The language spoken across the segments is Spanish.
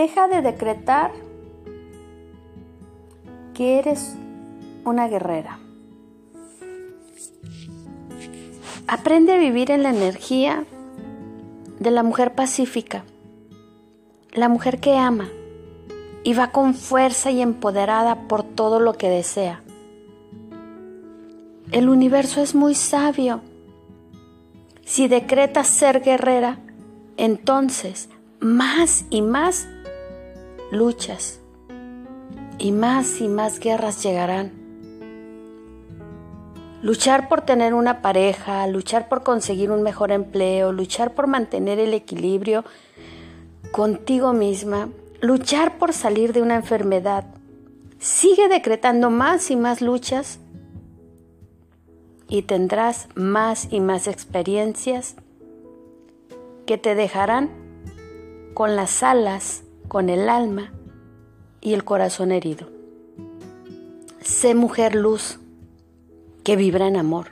deja de decretar que eres una guerrera. Aprende a vivir en la energía de la mujer pacífica, la mujer que ama y va con fuerza y empoderada por todo lo que desea. El universo es muy sabio. Si decretas ser guerrera, entonces más y más luchas y más y más guerras llegarán. Luchar por tener una pareja, luchar por conseguir un mejor empleo, luchar por mantener el equilibrio contigo misma, luchar por salir de una enfermedad. Sigue decretando más y más luchas y tendrás más y más experiencias que te dejarán con las alas, con el alma y el corazón herido. Sé mujer luz que vibra en amor.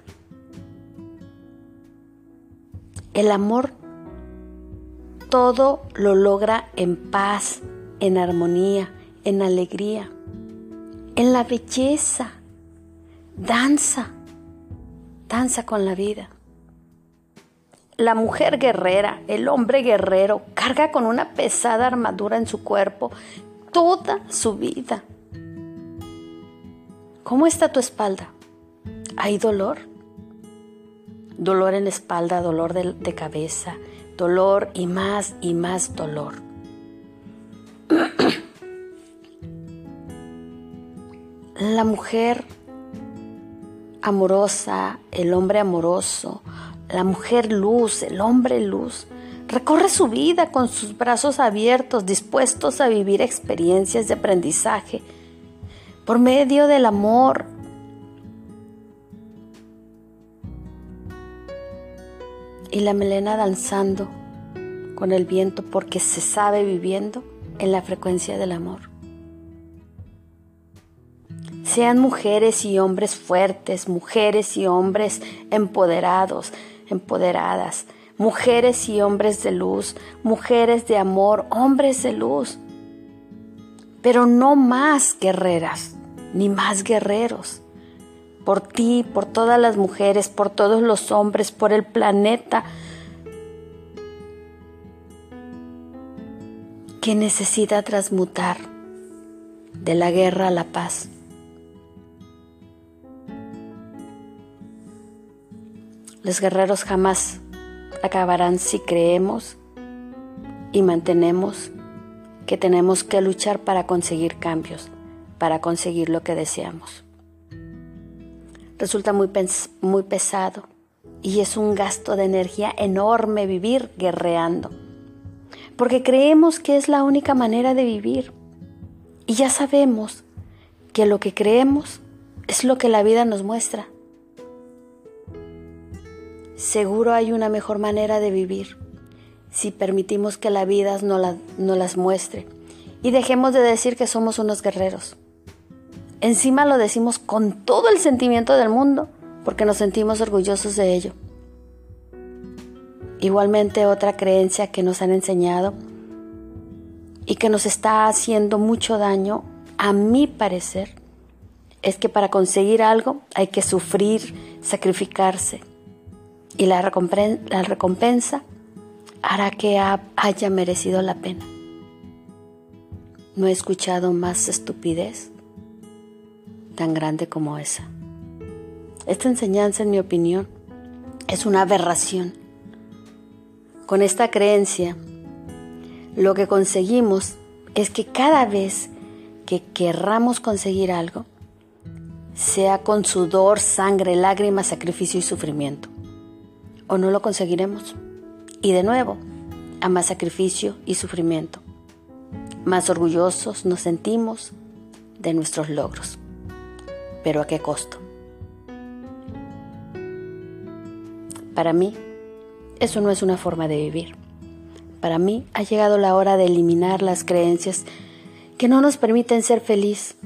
El amor todo lo logra en paz, en armonía, en alegría, en la belleza. Danza, danza con la vida. La mujer guerrera, el hombre guerrero, carga con una pesada armadura en su cuerpo toda su vida. ¿Cómo está tu espalda? ¿Hay dolor? Dolor en la espalda, dolor de, cabeza, dolor y más y más dolor. La mujer amorosa, el hombre amoroso, la mujer luz, el hombre luz, recorre su vida con sus brazos abiertos, dispuestos a vivir experiencias de aprendizaje por medio del amor. Y la melena danzando con el viento porque se sabe viviendo en la frecuencia del amor. Sean mujeres y hombres fuertes, mujeres y hombres empoderados, empoderadas, mujeres y hombres de luz, mujeres de amor, hombres de luz, pero no más guerreras, ni más guerreros. Por ti, por todas las mujeres, por todos los hombres, por el planeta que necesita transmutar de la guerra a la paz. Los guerreros jamás acabarán si creemos y mantenemos que tenemos que luchar para conseguir cambios, para conseguir lo que deseamos. Resulta muy, pesado y es un gasto de energía enorme vivir guerreando, porque creemos que es la única manera de vivir y ya sabemos que lo que creemos es lo que la vida nos muestra Seguro hay una mejor manera de vivir si permitimos que la vida nos, las muestre y dejemos de decir que somos unos guerreros. Encima lo decimos con todo el sentimiento del mundo porque nos sentimos orgullosos de ello. Igualmente otra creencia que nos han enseñado y que nos está haciendo mucho daño, a mi parecer, es que para conseguir algo hay que sufrir, sacrificarse, y la recompensa, hará que haya merecido la pena. No he escuchado más estupidez tan grande como esa. Esta enseñanza, en mi opinión, es una aberración. Con esta creencia, lo que conseguimos es que cada vez que querramos conseguir algo, sea con sudor, sangre, lágrimas, sacrificio y sufrimiento o no lo conseguiremos. Y de nuevo, a más sacrificio y sufrimiento. Más orgullosos nos sentimos de nuestros logros. Pero ¿a qué costo? Para mí, eso no es una forma de vivir. Para mí ha llegado la hora de eliminar las creencias que no nos permiten ser feliz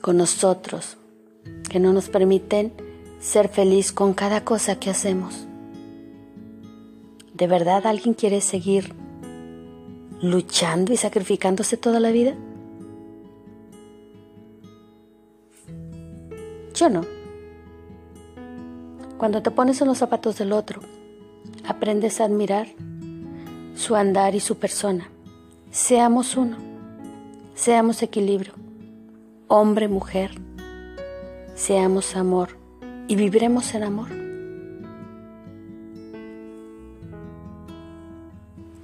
con nosotros, que no nos permiten ser feliz con cada cosa que hacemos. ¿De verdad alguien quiere seguir luchando y sacrificándose toda la vida? Yo no. Cuando te pones en los zapatos del otro, aprendes a admirar su andar y su persona. Seamos uno, seamos equilibrio, hombre, mujer, seamos amor y viviremos en amor.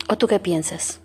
¿O tú qué piensas?